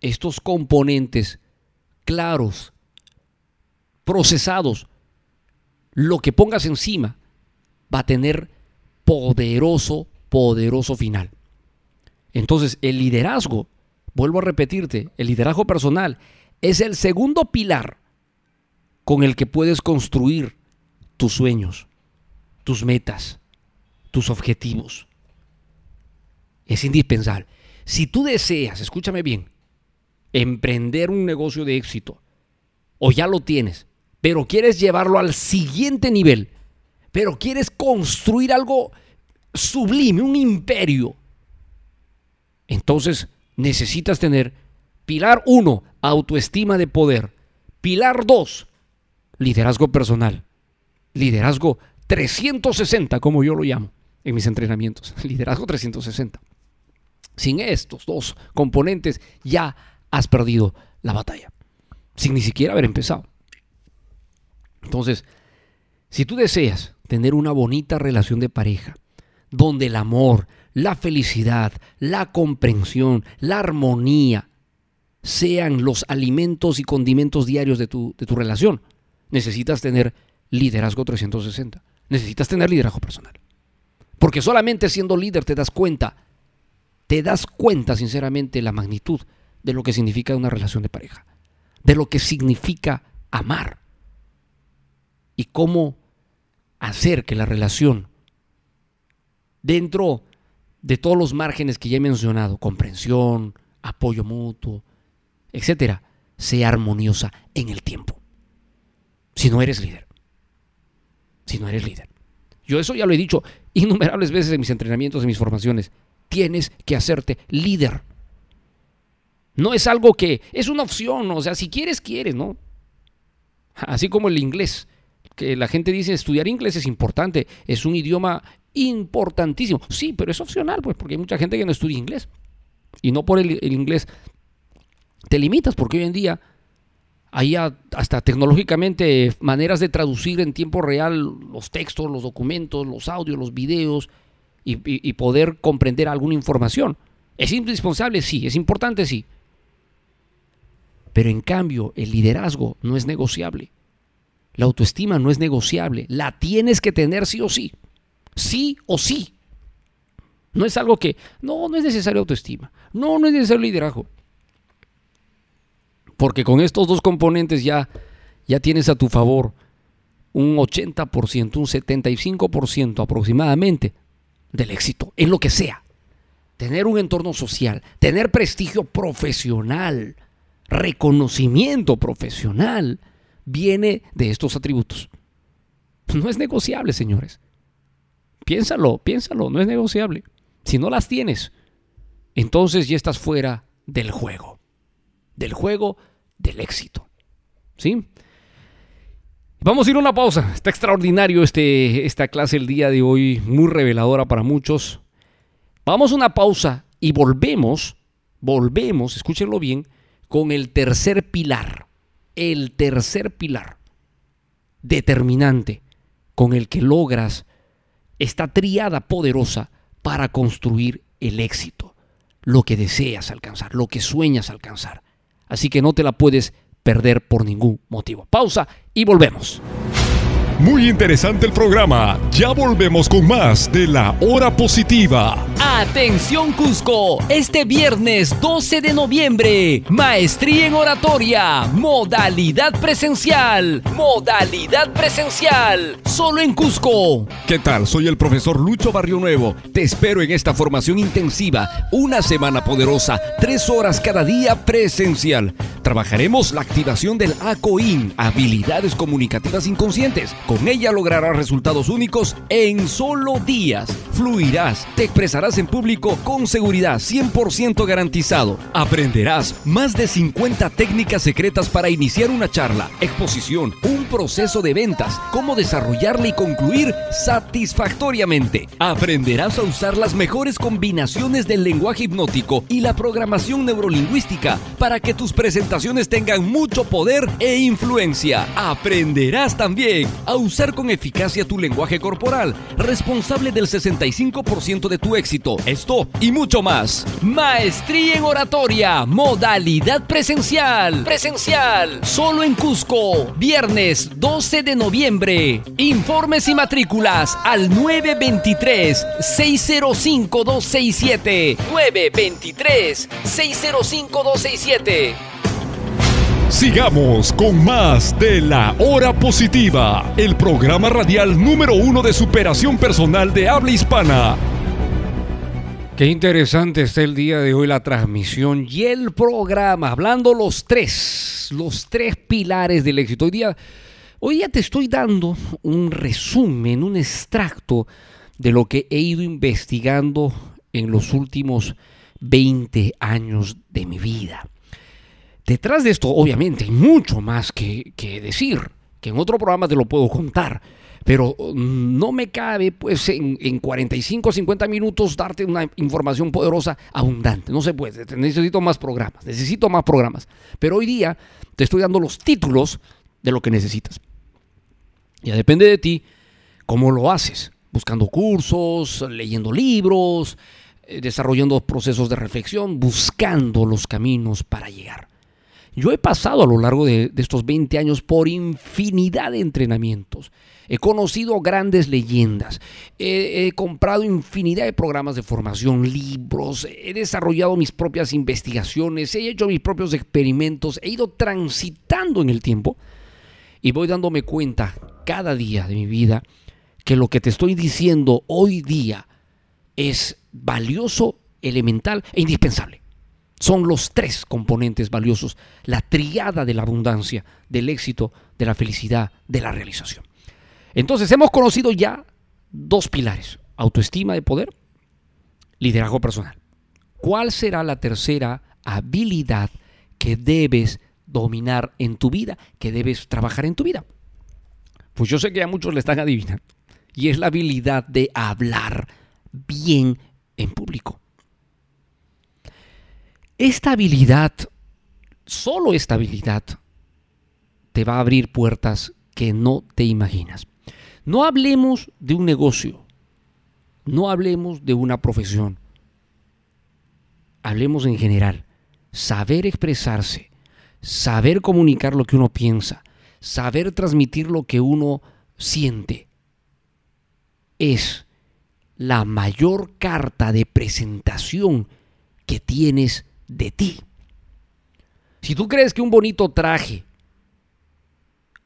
estos componentes claros, procesados, lo que pongas encima va a tener poderoso, poderoso final. Entonces, el liderazgo, vuelvo a repetirte, el liderazgo personal es el segundo pilar con el que puedes construir tus sueños, tus metas, tus objetivos. Es indispensable. Si tú deseas, escúchame bien, emprender un negocio de éxito, o ya lo tienes, pero quieres llevarlo al siguiente nivel, pero quieres construir algo sublime, un imperio, entonces necesitas tener pilar 1, autoestima de poder. Pilar 2, liderazgo personal. Liderazgo 360, como yo lo llamo en mis entrenamientos. Liderazgo 360. Sin estos dos componentes ya has perdido la batalla. Sin ni siquiera haber empezado. Entonces, si tú deseas tener una bonita relación de pareja, donde el amor, la felicidad, la comprensión, la armonía sean los alimentos y condimentos diarios de tu, de tu relación. Necesitas tener liderazgo 360. Necesitas tener liderazgo personal. Porque solamente siendo líder te das cuenta, te das cuenta sinceramente la magnitud de lo que significa una relación de pareja, de lo que significa amar y cómo hacer que la relación dentro de todos los márgenes que ya he mencionado, comprensión, apoyo mutuo, etcétera, sea armoniosa en el tiempo. Si no eres líder. Si no eres líder. Yo eso ya lo he dicho innumerables veces en mis entrenamientos, en mis formaciones. Tienes que hacerte líder. No es algo que es una opción, o sea, si quieres, quieres, ¿no? Así como el inglés, que la gente dice estudiar inglés es importante, es un idioma importantísimo. Sí, pero es opcional, pues, porque hay mucha gente que no estudia inglés. Y no por el, inglés te limitas, porque hoy en día hay hasta tecnológicamente maneras de traducir en tiempo real los textos, los documentos, los audios, los videos y, poder comprender alguna información. ¿Es indispensable? Sí. ¿Es importante? Sí. Pero en cambio, el liderazgo no es negociable. La autoestima no es negociable. La tienes que tener sí o sí sí o sí. No es algo que, no, no es necesario autoestima, no, no es necesario liderazgo. Porque con estos dos componentes ya, ya tienes a tu favor un 80%, un 75% aproximadamente del éxito, en lo que sea. Tener un entorno social, tener prestigio profesional, reconocimiento profesional, viene de estos atributos. No es negociable, señores. Piénsalo, piénsalo, no es negociable. Si no las tienes, entonces ya estás fuera del juego. Del juego del éxito. ¿Sí? Vamos a ir a una pausa. Está extraordinario este, esta clase el día de hoy, muy reveladora para muchos. Vamos a una pausa y volvemos, volvemos, escúchenlo bien, con el tercer pilar. El tercer pilar determinante con el que logras esta triada poderosa para construir el éxito, lo que deseas alcanzar, lo que sueñas alcanzar. Así que no te la puedes perder por ningún motivo. Pausa y volvemos. Muy interesante el programa. Ya volvemos con más de la hora positiva. Atención Cusco, este viernes 12 de noviembre, maestría en oratoria, modalidad presencial, modalidad presencial, solo en Cusco. ¿Qué tal? Soy el profesor Lucho Barrio Nuevo. Te espero en esta formación intensiva, una semana poderosa, tres horas cada día presencial. Trabajaremos la activación del ACOIN, habilidades comunicativas inconscientes con ella lograrás resultados únicos en solo días. Fluirás, te expresarás en público con seguridad 100% garantizado. Aprenderás más de 50 técnicas secretas para iniciar una charla, exposición, un proceso de ventas, cómo desarrollarla y concluir satisfactoriamente. Aprenderás a usar las mejores combinaciones del lenguaje hipnótico y la programación neurolingüística para que tus presentaciones tengan mucho poder e influencia. Aprenderás también a usar con eficacia tu lenguaje corporal, responsable del 65% de tu éxito. Esto y mucho más. Maestría en oratoria, modalidad presencial. Presencial, solo en Cusco, viernes 12 de noviembre. Informes y matrículas al 923-605-267. 923-605-267. Sigamos con más de La Hora Positiva, el programa radial número uno de superación personal de habla hispana Qué interesante está el día de hoy la transmisión y el programa, hablando los tres, los tres pilares del éxito. Hoy día, hoy día te estoy dando un resumen, un extracto de lo que he ido investigando en los últimos 20 años de mi vida. Detrás de esto, obviamente, hay mucho más que, decir, que en otro programa te lo puedo contar pero mm, no me cabe pues en, en 45 o 50 minutos darte una información poderosa abundante. No se puede, necesito más programas, necesito más programas. Pero hoy día te estoy dando los títulos de lo que necesitas. Ya depende de ti cómo lo haces, buscando cursos, leyendo libros, eh, desarrollando procesos de reflexión, buscando los caminos para llegar. Yo he pasado a lo largo de, estos 20 años por infinidad de entrenamientos He conocido grandes leyendas, he, comprado infinidad de programas de formación, libros, he desarrollado mis propias investigaciones, he hecho mis propios experimentos, he ido transitando en el tiempo y voy dándome cuenta cada día de mi vida que lo que te estoy diciendo hoy día es valioso, elemental e indispensable. Son los tres componentes valiosos, la triada de la abundancia, del éxito, de la felicidad, de la realización. Entonces hemos conocido ya dos pilares, autoestima de poder, liderazgo personal. ¿Cuál será la tercera habilidad que debes dominar en tu vida, que debes trabajar en tu vida? Pues yo sé que a muchos le están adivinando. Y es la habilidad de hablar bien en público. Esta habilidad, solo esta habilidad, te va a abrir puertas que no te imaginas. No hablemos de un negocio, no hablemos de una profesión, hablemos en general. Saber expresarse, saber comunicar lo que uno piensa, saber transmitir lo que uno siente, es la mayor carta de presentación que tienes de ti. Si tú crees que un bonito traje,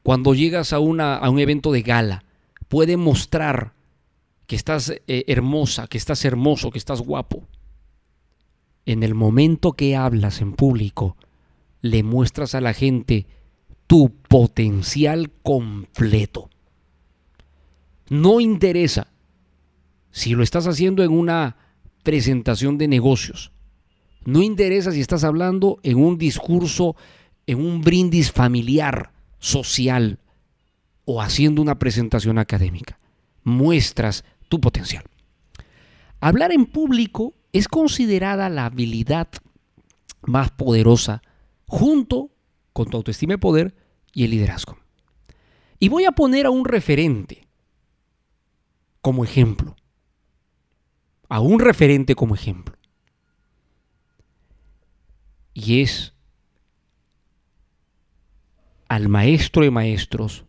cuando llegas a, una, a un evento de gala, puede mostrar que estás eh, hermosa, que estás hermoso, que estás guapo. En el momento que hablas en público, le muestras a la gente tu potencial completo. No interesa si lo estás haciendo en una presentación de negocios. No interesa si estás hablando en un discurso, en un brindis familiar, social, o haciendo una presentación académica. Muestras tu potencial. Hablar en público es considerada la habilidad más poderosa junto con tu autoestima y poder y el liderazgo. Y voy a poner a un referente como ejemplo. A un referente como ejemplo. Y es al maestro de maestros,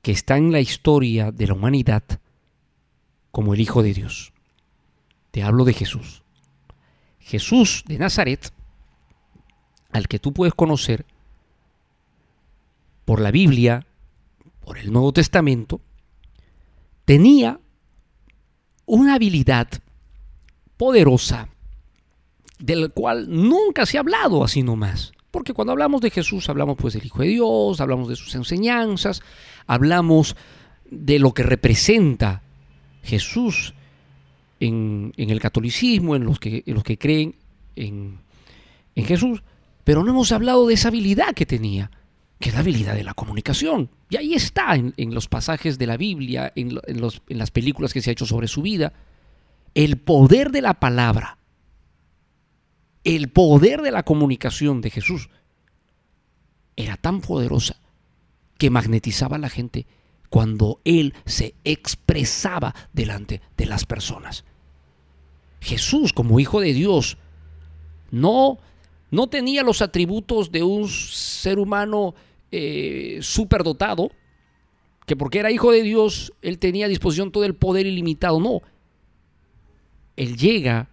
que está en la historia de la humanidad como el Hijo de Dios. Te hablo de Jesús. Jesús de Nazaret, al que tú puedes conocer por la Biblia, por el Nuevo Testamento, tenía una habilidad poderosa del cual nunca se ha hablado así nomás. Porque cuando hablamos de Jesús hablamos pues del Hijo de Dios, hablamos de sus enseñanzas, hablamos de lo que representa Jesús en, el catolicismo, en los que, los que creen en, Jesús, pero no hemos hablado de esa habilidad que tenía, que es la habilidad de la comunicación. Y ahí está en, los pasajes de la Biblia, en, en las películas que se ha hecho sobre su vida, el poder de la palabra el poder de la comunicación de Jesús era tan poderosa que magnetizaba a la gente cuando Él se expresaba delante de las personas. Jesús, como hijo de Dios, no, no tenía los atributos de un ser humano eh, superdotado, que porque era hijo de Dios, Él tenía a disposición todo el poder ilimitado. No. Él llega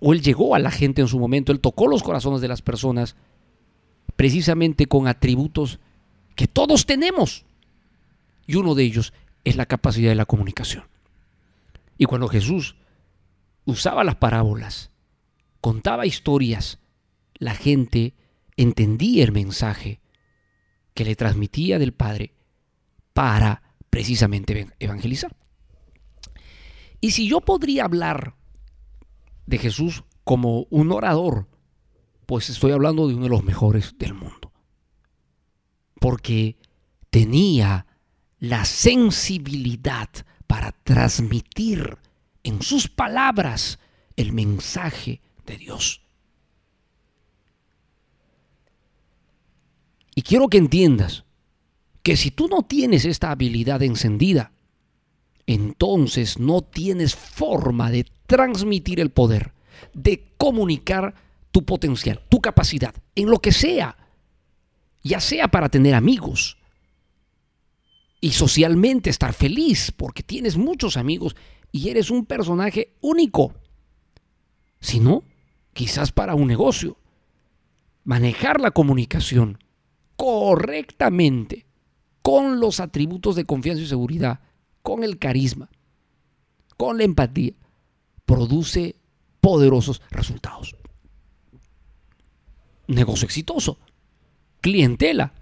o él llegó a la gente en su momento, él tocó los corazones de las personas precisamente con atributos que todos tenemos. Y uno de ellos es la capacidad de la comunicación. Y cuando Jesús usaba las parábolas, contaba historias, la gente entendía el mensaje que le transmitía del Padre para precisamente evangelizar. Y si yo podría hablar de Jesús como un orador, pues estoy hablando de uno de los mejores del mundo. Porque tenía la sensibilidad para transmitir en sus palabras el mensaje de Dios. Y quiero que entiendas que si tú no tienes esta habilidad encendida, entonces no tienes forma de transmitir el poder, de comunicar tu potencial, tu capacidad, en lo que sea, ya sea para tener amigos y socialmente estar feliz porque tienes muchos amigos y eres un personaje único, sino quizás para un negocio, manejar la comunicación correctamente, con los atributos de confianza y seguridad, con el carisma, con la empatía, produce poderosos resultados. Negocio exitoso, clientela.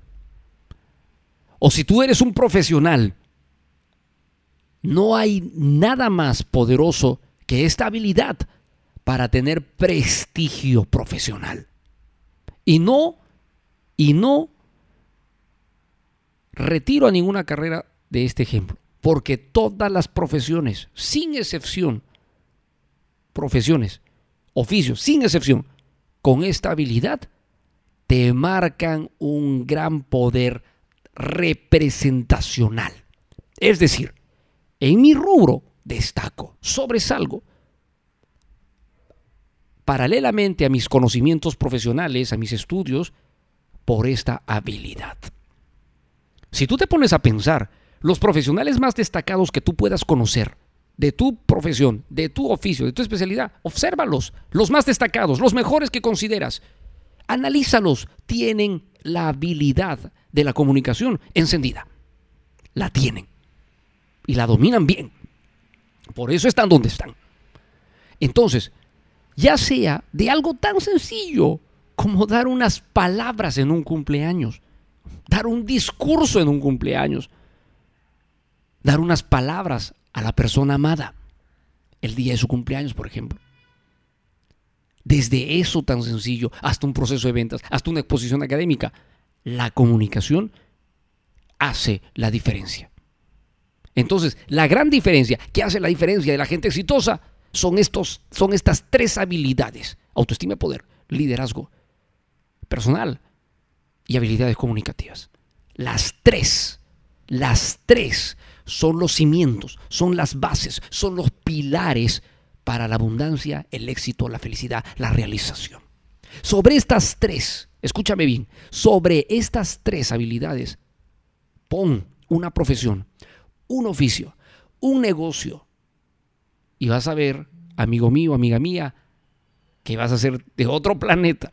O si tú eres un profesional, no hay nada más poderoso que esta habilidad para tener prestigio profesional. Y no, y no retiro a ninguna carrera de este ejemplo, porque todas las profesiones, sin excepción, profesiones, oficios, sin excepción, con esta habilidad, te marcan un gran poder representacional. Es decir, en mi rubro destaco, sobresalgo, paralelamente a mis conocimientos profesionales, a mis estudios, por esta habilidad. Si tú te pones a pensar, los profesionales más destacados que tú puedas conocer, de tu profesión, de tu oficio, de tu especialidad, obsérvalos, los más destacados, los mejores que consideras, analízalos, tienen la habilidad de la comunicación encendida. La tienen. Y la dominan bien. Por eso están donde están. Entonces, ya sea de algo tan sencillo como dar unas palabras en un cumpleaños, dar un discurso en un cumpleaños, dar unas palabras a la persona amada el día de su cumpleaños, por ejemplo. Desde eso tan sencillo hasta un proceso de ventas, hasta una exposición académica, la comunicación hace la diferencia. Entonces, la gran diferencia que hace la diferencia de la gente exitosa son, estos, son estas tres habilidades. Autoestima, poder, liderazgo personal y habilidades comunicativas. Las tres, las tres son los cimientos, son las bases, son los pilares para la abundancia, el éxito, la felicidad, la realización. Sobre estas tres, escúchame bien, sobre estas tres habilidades, pon una profesión, un oficio, un negocio, y vas a ver, amigo mío, amiga mía, que vas a ser de otro planeta,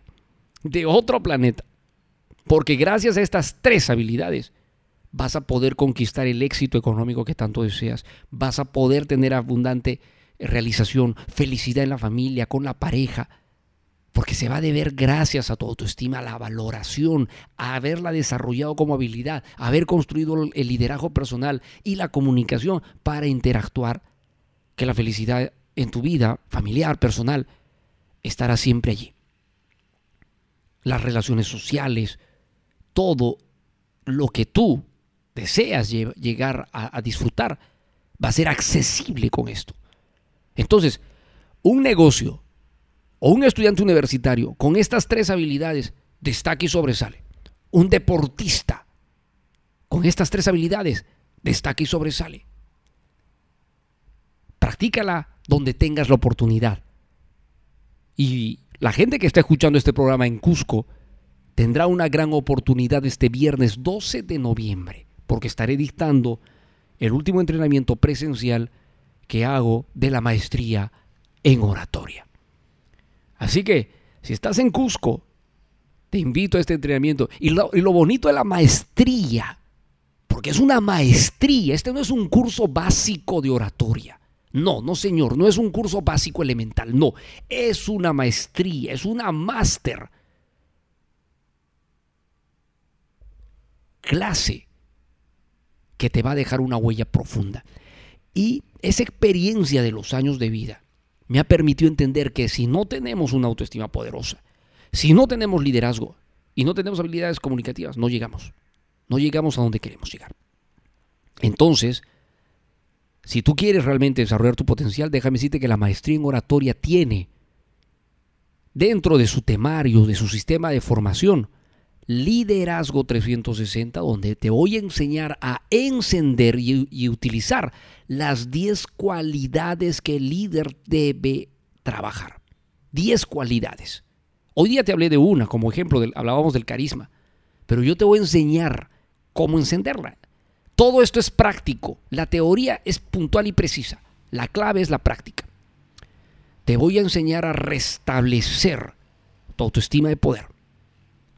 de otro planeta. Porque gracias a estas tres habilidades vas a poder conquistar el éxito económico que tanto deseas, vas a poder tener abundante realización, felicidad en la familia, con la pareja, porque se va a deber gracias a tu autoestima, a la valoración, a haberla desarrollado como habilidad, a haber construido el liderazgo personal y la comunicación para interactuar, que la felicidad en tu vida familiar, personal, estará siempre allí. Las relaciones sociales, todo lo que tú deseas llegar a, disfrutar va a ser accesible con esto. Entonces, un negocio o un estudiante universitario con estas tres habilidades destaca y sobresale. Un deportista con estas tres habilidades destaca y sobresale. Practícala donde tengas la oportunidad. Y la gente que está escuchando este programa en Cusco tendrá una gran oportunidad este viernes 12 de noviembre, porque estaré dictando el último entrenamiento presencial que hago de la maestría en oratoria. Así que, si estás en Cusco, te invito a este entrenamiento. Y lo, bonito de la maestría, porque es una maestría, este no es un curso básico de oratoria. No, no señor, no es un curso básico elemental, no, es una maestría, es una máster. Clase que te va a dejar una huella profunda. Y esa experiencia de los años de vida me ha permitido entender que si no tenemos una autoestima poderosa, si no tenemos liderazgo y no tenemos habilidades comunicativas, no llegamos. No llegamos a donde queremos llegar. Entonces, si tú quieres realmente desarrollar tu potencial, déjame decirte que la maestría en oratoria tiene dentro de su temario, de su sistema de formación, Liderazgo 360, donde te voy a enseñar a encender y, utilizar las 10 cualidades que el líder debe trabajar. 10 cualidades. Hoy día te hablé de una, como ejemplo, hablábamos del carisma, pero yo te voy a enseñar cómo encenderla. Todo esto es práctico. La teoría es puntual y precisa. La clave es la práctica. Te voy a enseñar a restablecer tu autoestima de poder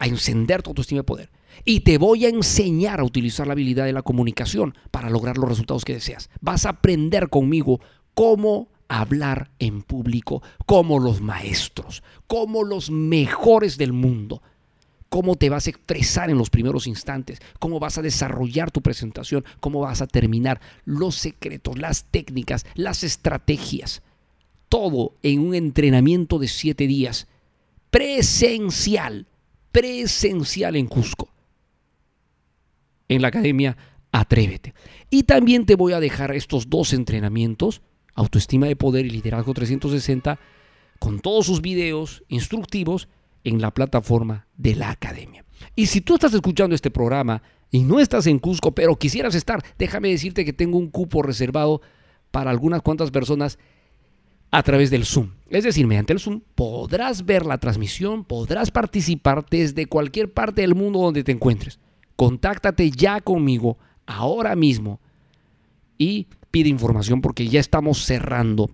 a encender tu autoestima de poder. Y te voy a enseñar a utilizar la habilidad de la comunicación para lograr los resultados que deseas. Vas a aprender conmigo cómo hablar en público como los maestros, como los mejores del mundo. Cómo te vas a expresar en los primeros instantes, cómo vas a desarrollar tu presentación, cómo vas a terminar, los secretos, las técnicas, las estrategias. Todo en un entrenamiento de siete días presencial presencial en Cusco, en la Academia Atrévete. Y también te voy a dejar estos dos entrenamientos, Autoestima de Poder y Liderazgo 360, con todos sus videos instructivos en la plataforma de la Academia. Y si tú estás escuchando este programa y no estás en Cusco, pero quisieras estar, déjame decirte que tengo un cupo reservado para algunas cuantas personas a través del Zoom. Es decir, mediante el Zoom podrás ver la transmisión, podrás participar desde cualquier parte del mundo donde te encuentres. Contáctate ya conmigo ahora mismo y pide información porque ya estamos cerrando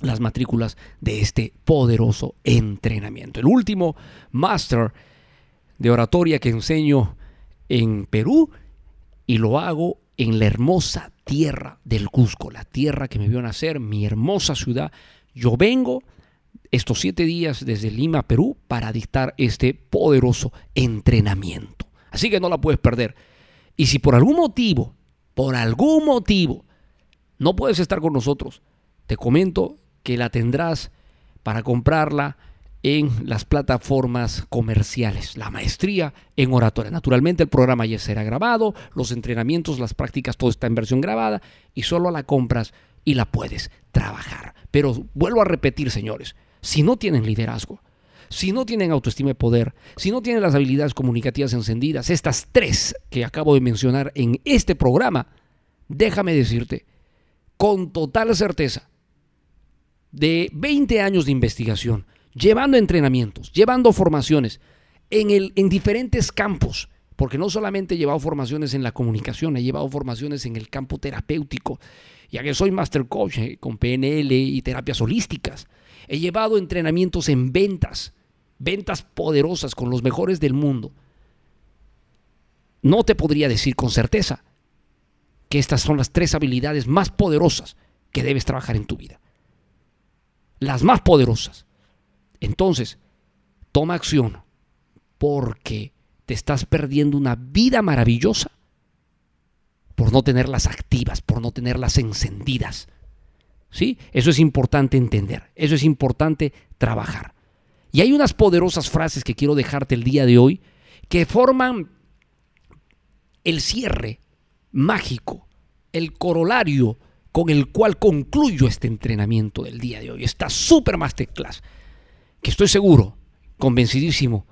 las matrículas de este poderoso entrenamiento. El último máster de oratoria que enseño en Perú y lo hago en la hermosa tierra del Cusco, la tierra que me vio nacer, mi hermosa ciudad. Yo vengo estos siete días desde Lima, Perú, para dictar este poderoso entrenamiento. Así que no la puedes perder. Y si por algún motivo, por algún motivo, no puedes estar con nosotros, te comento que la tendrás para comprarla en las plataformas comerciales. La maestría en oratoria. Naturalmente el programa ya será grabado, los entrenamientos, las prácticas, todo está en versión grabada y solo la compras y la puedes trabajar. Pero vuelvo a repetir, señores, si no tienen liderazgo, si no tienen autoestima y poder, si no tienen las habilidades comunicativas encendidas, estas tres que acabo de mencionar en este programa, déjame decirte con total certeza, de 20 años de investigación, llevando entrenamientos, llevando formaciones en, el, en diferentes campos, porque no solamente he llevado formaciones en la comunicación, he llevado formaciones en el campo terapéutico, ya que soy master coach eh, con PNL y terapias holísticas. He llevado entrenamientos en ventas, ventas poderosas con los mejores del mundo. No te podría decir con certeza que estas son las tres habilidades más poderosas que debes trabajar en tu vida. Las más poderosas. Entonces, toma acción porque te estás perdiendo una vida maravillosa por no tenerlas activas, por no tenerlas encendidas. ¿Sí? Eso es importante entender, eso es importante trabajar. Y hay unas poderosas frases que quiero dejarte el día de hoy que forman el cierre mágico, el corolario con el cual concluyo este entrenamiento del día de hoy, esta super masterclass que estoy seguro, convencidísimo,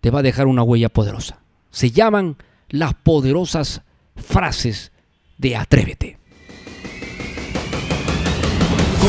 te va a dejar una huella poderosa. Se llaman las poderosas frases de Atrévete.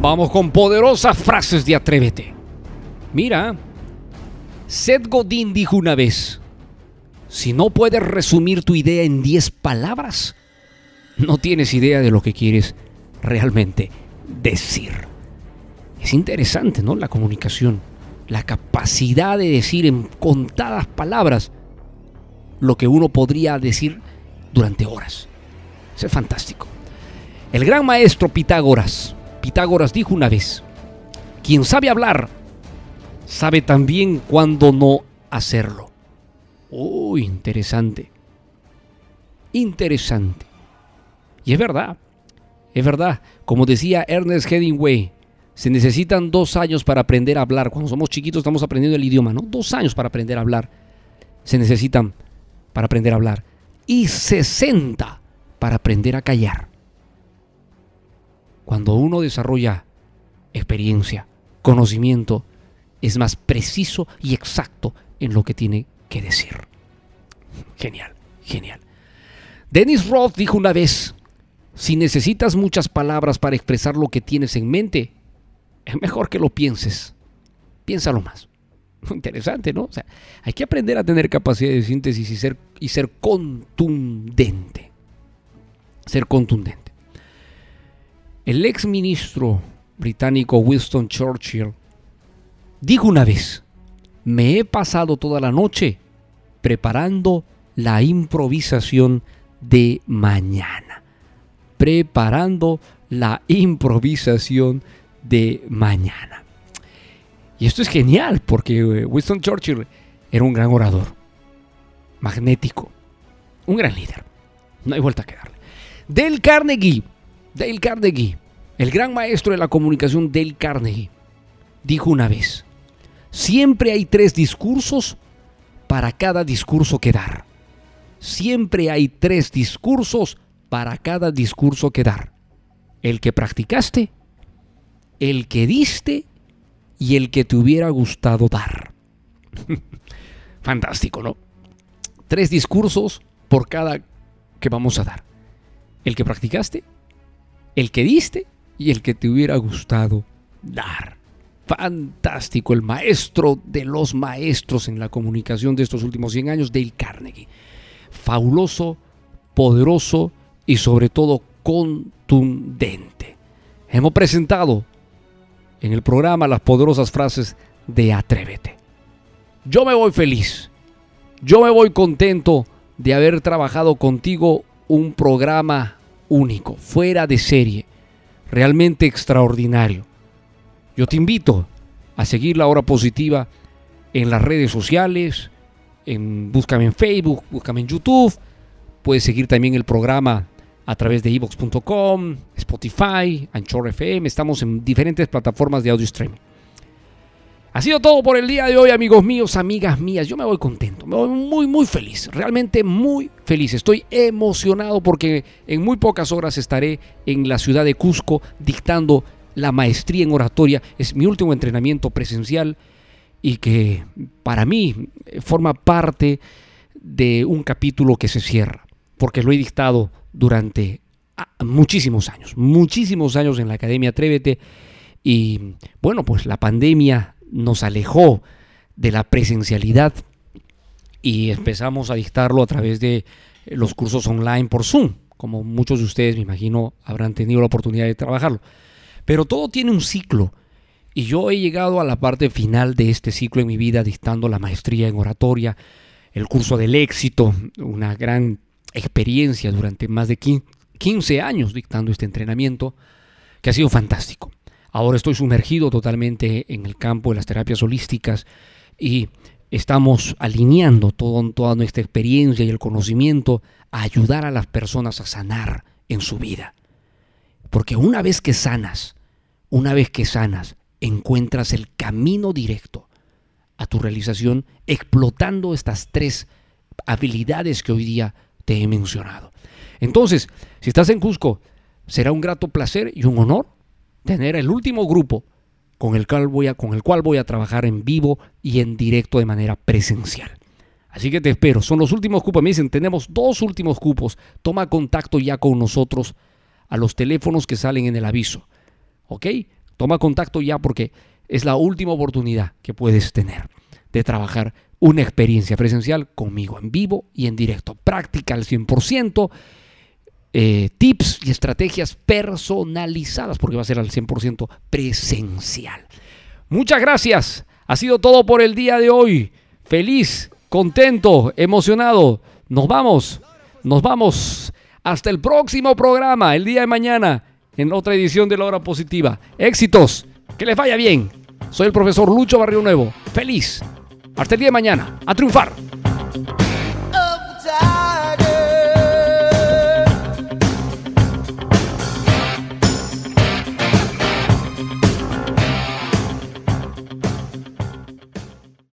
Vamos con poderosas frases de Atrévete. Mira, Seth Godin dijo una vez, si no puedes resumir tu idea en 10 palabras, no tienes idea de lo que quieres realmente decir. Es interesante, ¿no? La comunicación, la capacidad de decir en contadas palabras lo que uno podría decir durante horas. Es fantástico. El gran maestro Pitágoras, Pitágoras dijo una vez, quien sabe hablar, sabe también cuándo no hacerlo. Uy, interesante. Interesante. Y es verdad, es verdad. Como decía Ernest Hemingway, se necesitan dos años para aprender a hablar. Cuando somos chiquitos estamos aprendiendo el idioma, ¿no? Dos años para aprender a hablar. Se necesitan para aprender a hablar. Y 60 para aprender a callar. Cuando uno desarrolla experiencia, conocimiento, es más preciso y exacto en lo que tiene que decir. Genial, genial. Dennis Roth dijo una vez, si necesitas muchas palabras para expresar lo que tienes en mente, es mejor que lo pienses. Piénsalo más. Interesante, ¿no? O sea, hay que aprender a tener capacidad de síntesis y ser, y ser contundente. Ser contundente. El ex ministro británico Winston Churchill dijo una vez, me he pasado toda la noche preparando la improvisación de mañana. Preparando la improvisación de mañana. Y esto es genial porque eh, Winston Churchill era un gran orador, magnético, un gran líder. No hay vuelta a quedarle. Dale Carnegie, Dale Carnegie, el gran maestro de la comunicación Dale Carnegie, dijo una vez, siempre hay tres discursos para cada discurso que dar. Siempre hay tres discursos para cada discurso que dar. El que practicaste, el que diste y el que te hubiera gustado dar. Fantástico, ¿no? Tres discursos por cada que vamos a dar. El que practicaste, el que diste y el que te hubiera gustado dar. Fantástico, el maestro de los maestros en la comunicación de estos últimos 100 años, Dale Carnegie. Fabuloso, poderoso y sobre todo contundente. Hemos presentado en el programa las poderosas frases de Atrévete. Yo me voy feliz. Yo me voy contento de haber trabajado contigo un programa único, fuera de serie, realmente extraordinario. Yo te invito a seguir la hora positiva en las redes sociales, en, búscame en Facebook, búscame en YouTube, puedes seguir también el programa a través de evox.com, Spotify, Anchor FM. Estamos en diferentes plataformas de audio streaming. Ha sido todo por el día de hoy, amigos míos, amigas mías. Yo me voy contento, me voy muy, muy feliz, realmente muy feliz. Estoy emocionado porque en muy pocas horas estaré en la ciudad de Cusco dictando la maestría en oratoria. Es mi último entrenamiento presencial y que para mí forma parte de un capítulo que se cierra, porque lo he dictado durante ah, muchísimos años, muchísimos años en la Academia Atrévete. Y bueno, pues la pandemia nos alejó de la presencialidad y empezamos a dictarlo a través de los cursos online por Zoom, como muchos de ustedes me imagino habrán tenido la oportunidad de trabajarlo. Pero todo tiene un ciclo y yo he llegado a la parte final de este ciclo en mi vida dictando la maestría en oratoria, el curso del éxito, una gran experiencia durante más de 15 años dictando este entrenamiento, que ha sido fantástico. Ahora estoy sumergido totalmente en el campo de las terapias holísticas y estamos alineando todo, toda nuestra experiencia y el conocimiento a ayudar a las personas a sanar en su vida. Porque una vez que sanas, una vez que sanas, encuentras el camino directo a tu realización explotando estas tres habilidades que hoy día te he mencionado. Entonces, si estás en Cusco, será un grato placer y un honor tener el último grupo con el cual voy a, trabajar en vivo y en directo de manera presencial. Así que te espero. Son los últimos cupos. Me dicen, tenemos dos últimos cupos. Toma contacto ya con nosotros a los teléfonos que salen en el aviso. ¿Ok? Toma contacto ya porque es la última oportunidad que puedes tener de trabajar una experiencia presencial conmigo en vivo y en directo. Práctica al 100%, eh, tips y estrategias personalizadas porque va a ser al 100% presencial. Muchas gracias. Ha sido todo por el día de hoy. Feliz, contento, emocionado. Nos vamos. Nos vamos. Hasta el próximo programa, el día de mañana, en otra edición de la hora positiva. Éxitos. Que les vaya bien. Soy el profesor Lucho Barrio Nuevo. Feliz. Hasta el día de mañana. A triunfar.